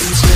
tell the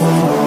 Oh.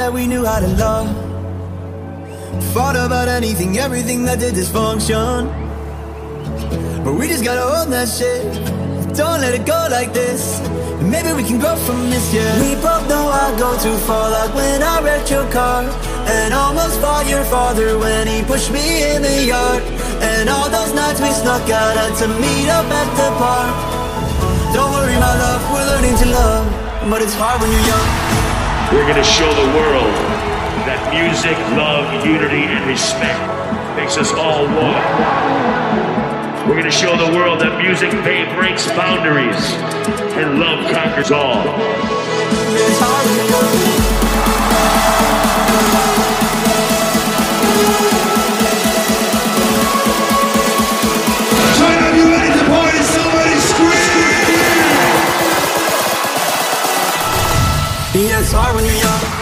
That we knew how to love. Fought about anything, everything that did dysfunction. But we just gotta own that shit. Don't let it go like this. Maybe we can grow from this, yeah. We both know I go too far, like when I wrecked your car. And almost fought your father when he pushed me in the yard. And all those nights we snuck out had to meet up at the park. Don't worry, my love, we're learning to love. But it's hard when you're young. We're going to show the world that music, love, unity, and respect makes us all one. We're going to show the world that music breaks boundaries and love conquers all. Hard when you're young.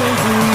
crazy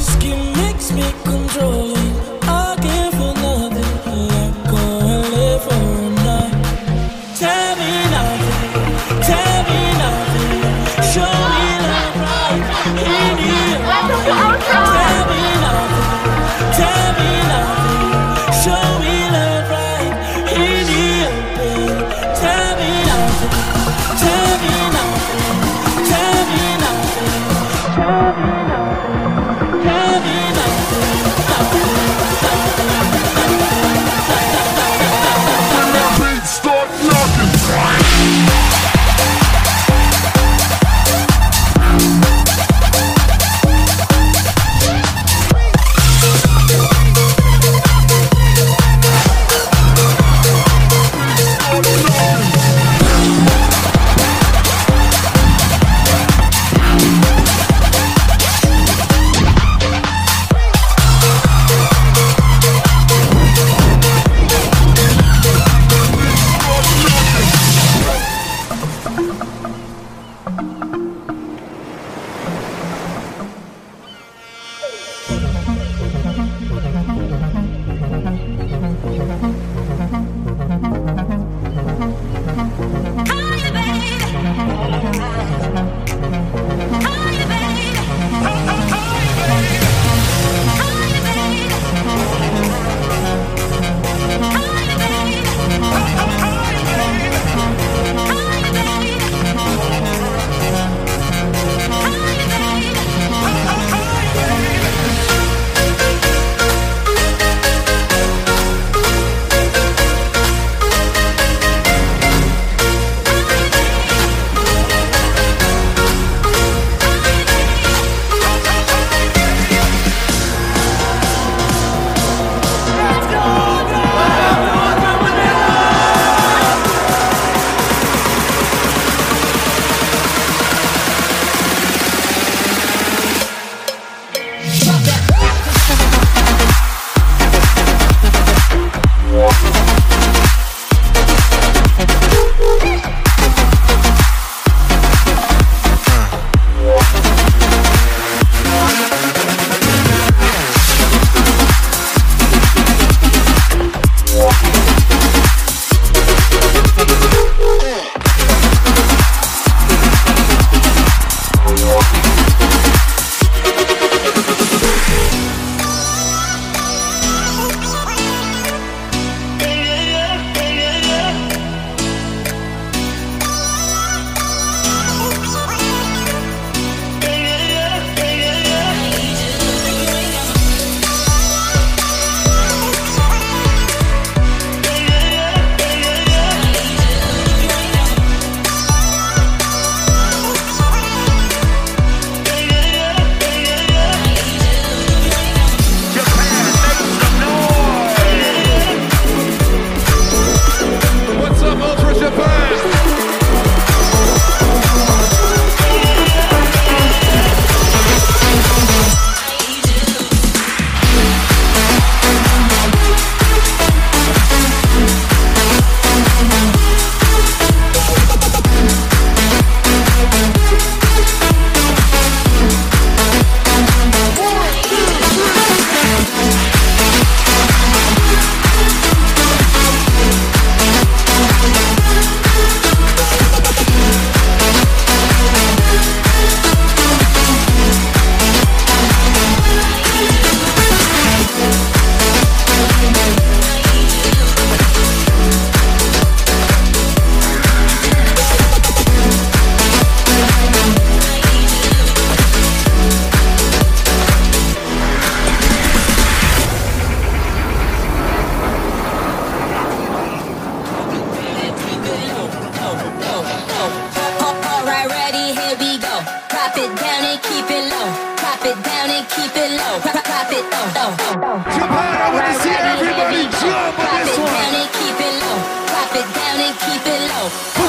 Whiskey makes me controlling. Keep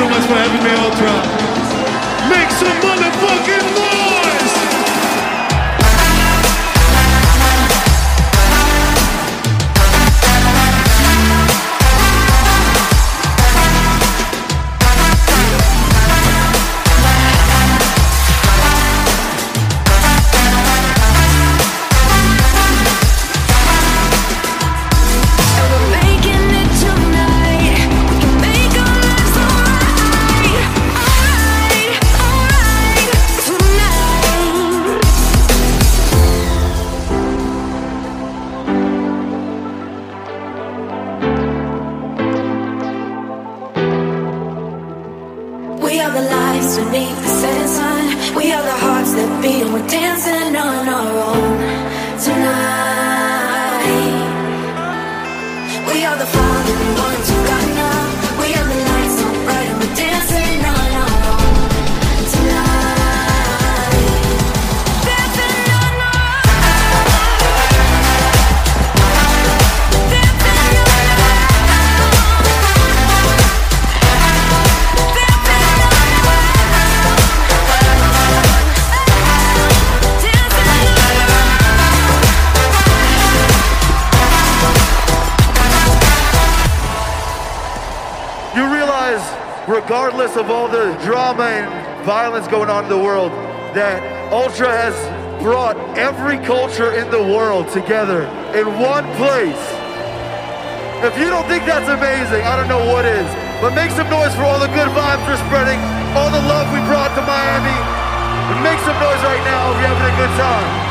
so much for having me on. going on in the world that Ultra has brought every culture in the world together in one place. If you don't think that's amazing, I don't know what is. But make some noise for all the good vibes we're spreading, all the love we brought to Miami. And make some noise right now if you're having a good time.